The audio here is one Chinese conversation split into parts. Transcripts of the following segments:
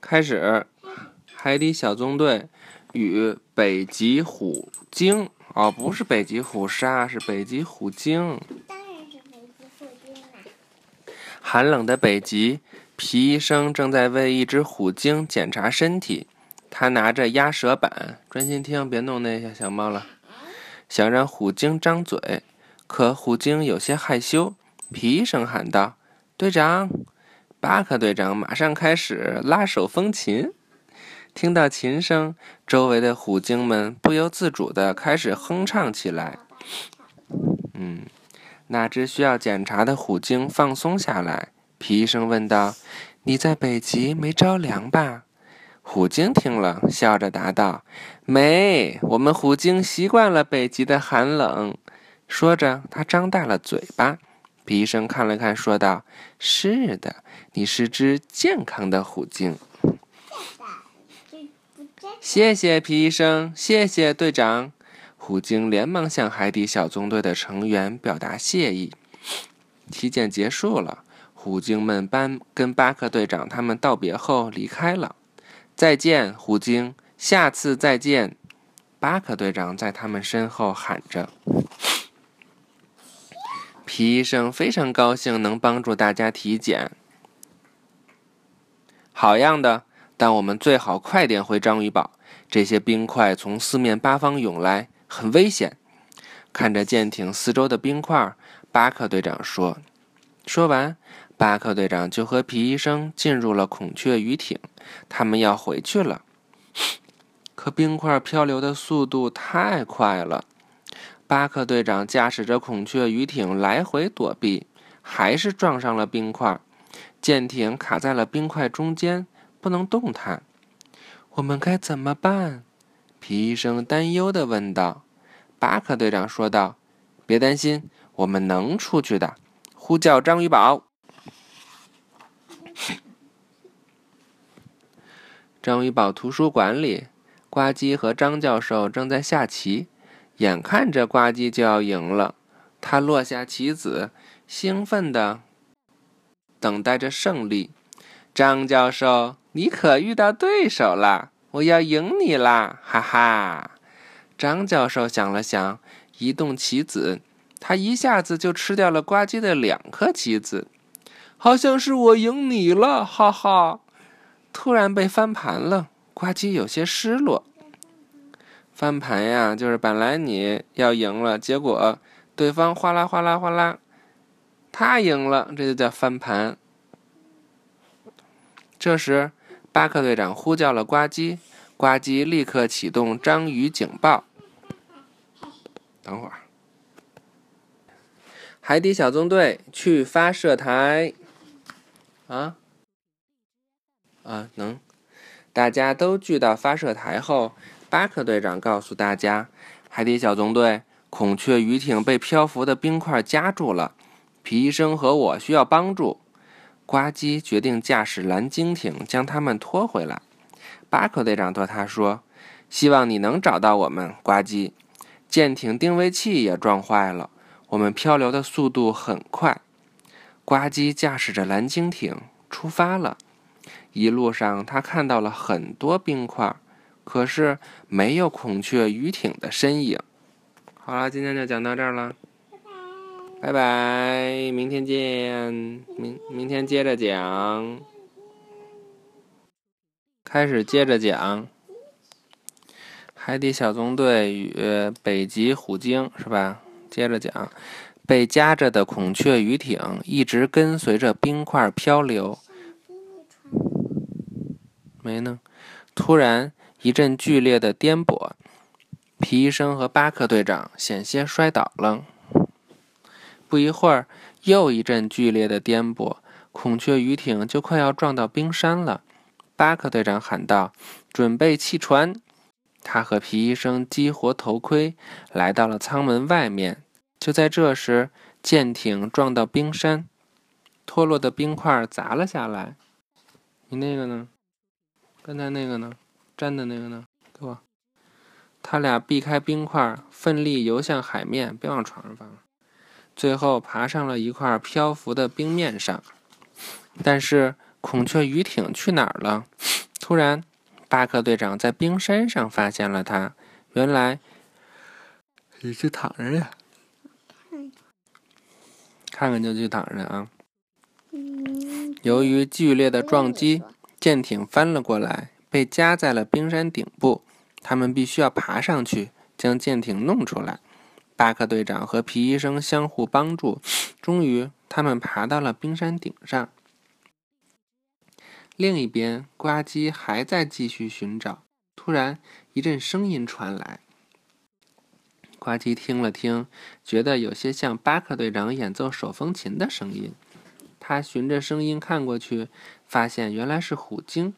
开始，海底小纵队与北极虎鲸哦，不是北极虎鲨，是北极虎鲸。当然是北极虎鲸啦。寒冷的北极，皮医生正在为一只虎鲸检查身体。他拿着压舌板，专心听，别弄那些小猫了。想让虎鲸张嘴，可虎鲸有些害羞。皮医生喊道：“队长！”巴克队长马上开始拉手风琴，听到琴声，周围的虎鲸们不由自主地开始哼唱起来。嗯，那只需要检查的虎鲸放松下来。皮医生问道：“你在北极没着凉吧？”虎鲸听了，笑着答道：“没，我们虎鲸习惯了北极的寒冷。”说着，他张大了嘴巴。皮医生看了看，说道：“是的。”你是只健康的虎鲸。谢谢皮医生，谢谢队长。虎鲸连忙向海底小纵队的成员表达谢意。体检结束了，虎鲸们班跟巴克队长他们道别后离开了。再见，虎鲸，下次再见。巴克队长在他们身后喊着。皮医生非常高兴能帮助大家体检。好样的！但我们最好快点回章鱼堡。这些冰块从四面八方涌来，很危险。看着舰艇四周的冰块，巴克队长说。说完，巴克队长就和皮医生进入了孔雀鱼艇。他们要回去了。可冰块漂流的速度太快了，巴克队长驾驶着孔雀鱼艇来回躲避，还是撞上了冰块。舰艇卡在了冰块中间，不能动弹。我们该怎么办？皮医生担忧地问道。巴克队长说道：“别担心，我们能出去的。”呼叫章鱼宝。章鱼堡图书馆里，呱唧和张教授正在下棋。眼看着呱唧就要赢了，他落下棋子，兴奋的。等待着胜利，张教授，你可遇到对手了！我要赢你啦，哈哈！张教授想了想，移动棋子，他一下子就吃掉了呱唧的两颗棋子，好像是我赢你了，哈哈！突然被翻盘了，呱唧有些失落。翻盘呀，就是本来你要赢了，结果对方哗啦哗啦哗啦。他赢了，这就叫翻盘。这时，巴克队长呼叫了呱唧，呱唧立刻启动章鱼警报。等会儿，海底小纵队去发射台。啊啊，能！大家都聚到发射台后，巴克队长告诉大家：海底小纵队，孔雀鱼艇被漂浮的冰块夹住了。皮医生和我需要帮助。呱唧决定驾驶蓝鲸艇将他们拖回来。巴克队长对他说：“希望你能找到我们。”呱唧，舰艇定位器也撞坏了，我们漂流的速度很快。呱唧驾驶着蓝鲸艇出发了。一路上，他看到了很多冰块，可是没有孔雀鱼艇的身影。好了，今天就讲到这儿了。拜拜，明天见。明明天接着讲，开始接着讲。海底小纵队与北极虎鲸是吧？接着讲，被夹着的孔雀鱼艇一直跟随着冰块漂流。没呢。突然一阵剧烈的颠簸，皮医生和巴克队长险些摔倒了。不一会儿，又一阵剧烈的颠簸，孔雀鱼艇就快要撞到冰山了。巴克队长喊道：“准备弃船！”他和皮医生激活头盔，来到了舱门外面。就在这时，舰艇撞到冰山，脱落的冰块砸了下来。你那个呢？刚才那个呢？粘的那个呢？给我。他俩避开冰块，奋力游向海面。别往床上放了。最后爬上了一块漂浮的冰面上，但是孔雀鱼艇去哪儿了？突然，巴克队长在冰山上发现了它。原来，你去躺着呀，看看就去躺着啊。由于剧烈的撞击，舰艇翻了过来，被夹在了冰山顶部。他们必须要爬上去，将舰艇弄出来。巴克队长和皮医生相互帮助，终于，他们爬到了冰山顶上。另一边，呱唧还在继续寻找。突然，一阵声音传来。呱唧听了听，觉得有些像巴克队长演奏手风琴的声音。他循着声音看过去，发现原来是虎鲸。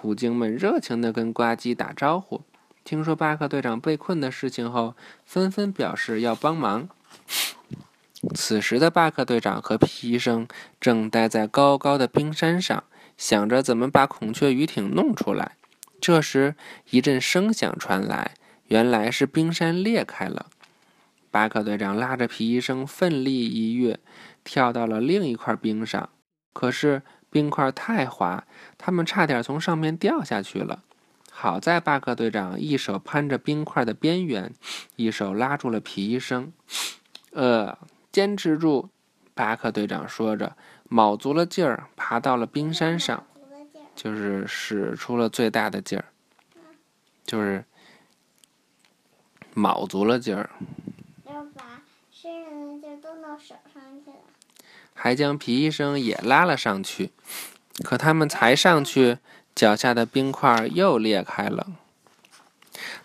虎鲸们热情地跟呱唧打招呼。听说巴克队长被困的事情后，纷纷表示要帮忙。此时的巴克队长和皮医生正待在高高的冰山上，想着怎么把孔雀鱼艇弄出来。这时，一阵声响传来，原来是冰山裂开了。巴克队长拉着皮医生奋力一跃，跳到了另一块冰上。可是冰块太滑，他们差点从上面掉下去了。好在巴克队长一手攀着冰块的边缘，一手拉住了皮医生。呃，坚持住！巴克队长说着，卯足了劲儿爬到了冰山上，就是使出了最大的劲儿，就是卯足了劲儿。要把身上的劲儿都到手上去了。还将皮医生也拉了上去，可他们才上去。脚下的冰块又裂开了，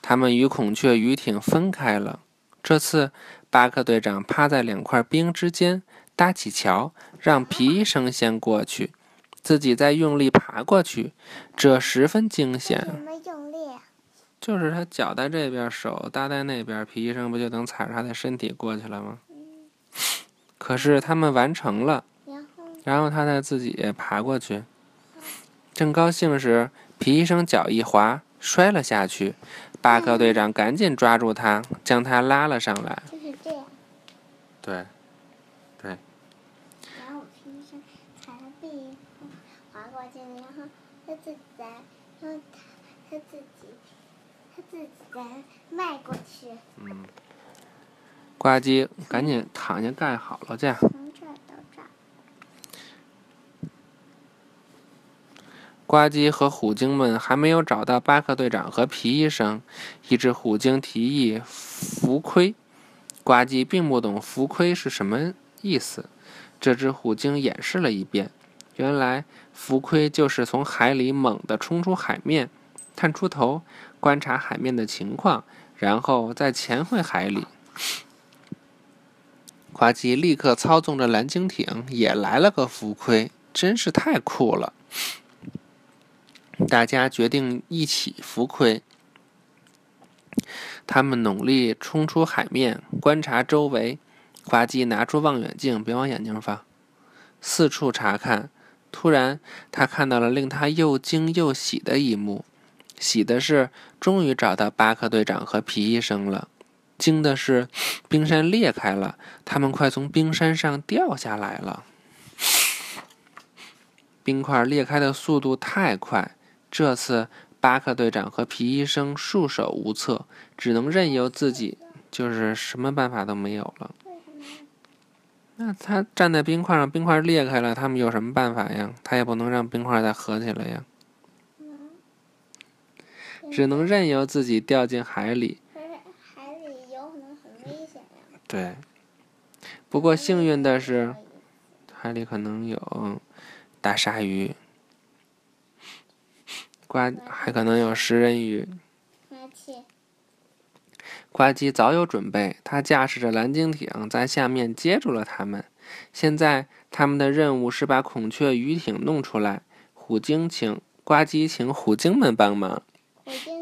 他们与孔雀鱼艇分开了。这次，巴克队长趴在两块冰之间搭起桥，让皮医生先过去，自己再用力爬过去。这十分惊险。什么用力？就是他脚在这边，手搭在那边，皮医生不就能踩着他的身体过去了吗？可是他们完成了，然后，他再自己爬过去。正高兴时，皮医生脚一滑，摔了下去。巴克队长赶紧抓住他，将他拉了上来。就是这样。对，对。然后皮医生踩了壁滑过去，然后他自己再，然后他他自己他自己再迈过去。嗯。呱唧，赶紧躺下盖好了去。呱唧和虎鲸们还没有找到巴克队长和皮医生。一只虎鲸提议浮盔，呱唧并不懂浮盔是什么意思。这只虎鲸演示了一遍，原来浮盔就是从海里猛地冲出海面，探出头观察海面的情况，然后再潜回海里。呱唧立刻操纵着蓝鲸艇也来了个浮盔，真是太酷了。大家决定一起浮盔。他们努力冲出海面，观察周围。呱唧拿出望远镜，别往眼睛放，四处查看。突然，他看到了令他又惊又喜的一幕。喜的是，终于找到巴克队长和皮医生了；惊的是，冰山裂开了，他们快从冰山上掉下来了。冰块裂开的速度太快。这次，巴克队长和皮医生束手无策，只能任由自己，就是什么办法都没有了。那他站在冰块上，冰块裂开了，他们有什么办法呀？他也不能让冰块再合起来呀。只能任由自己掉进海里。可是海里有可能很危险呀。对。不过幸运的是，海里可能有大鲨鱼。呱，还可能有食人鱼。呱唧早有准备，他驾驶着蓝鲸艇在下面接住了他们。现在他们的任务是把孔雀鱼艇弄出来。虎鲸请呱唧请虎鲸们帮忙。虎鲸请呱唧帮忙。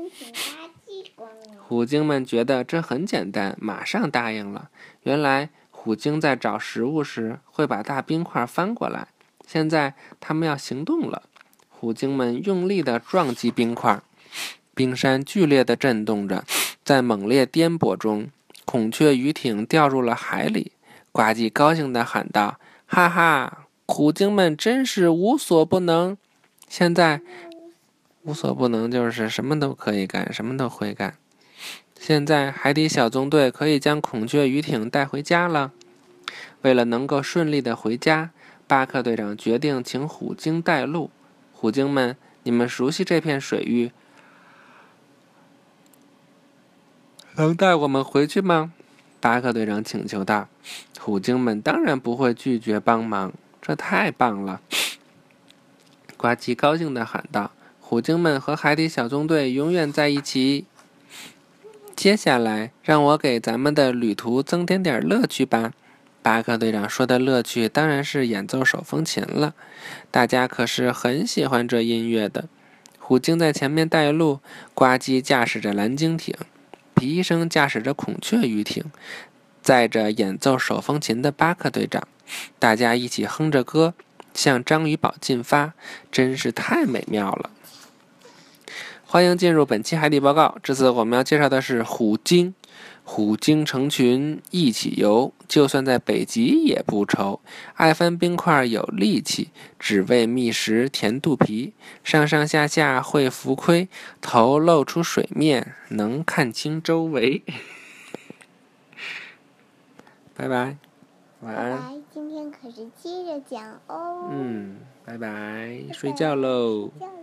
虎鲸们觉得这很简单，马上答应了。原来虎鲸在找食物时会把大冰块翻过来，现在他们要行动了。虎鲸们用力地撞击冰块，冰山剧烈地震动着，在猛烈颠簸中，孔雀鱼艇掉入了海里。呱唧高兴地喊道：“哈哈，虎鲸们真是无所不能！现在，无所不能就是什么都可以干，什么都会干。现在海底小纵队可以将孔雀鱼艇带回家了。为了能够顺利的回家，巴克队长决定请虎鲸带路。虎鲸们，你们熟悉这片水域，能带我们回去吗？巴克队长请求道。虎鲸们当然不会拒绝帮忙，这太棒了！呱唧高兴地喊道：“虎鲸们和海底小纵队永远在一起。”接下来，让我给咱们的旅途增添点乐趣吧。巴克队长说的乐趣当然是演奏手风琴了。大家可是很喜欢这音乐的。虎鲸在前面带路，呱唧驾驶着蓝鲸艇，皮医生驾驶着孔雀鱼艇，载着演奏手风琴的巴克队长。大家一起哼着歌，向章鱼堡进发，真是太美妙了。欢迎进入本期海底报告。这次我们要介绍的是虎鲸。虎鲸成群一起游，就算在北极也不愁。爱翻冰块有力气，只为觅食填肚皮。上上下下会浮亏，头露出水面能看清周围。拜拜，晚安。来，今天可是接着讲哦。嗯，拜拜，睡觉喽。睡觉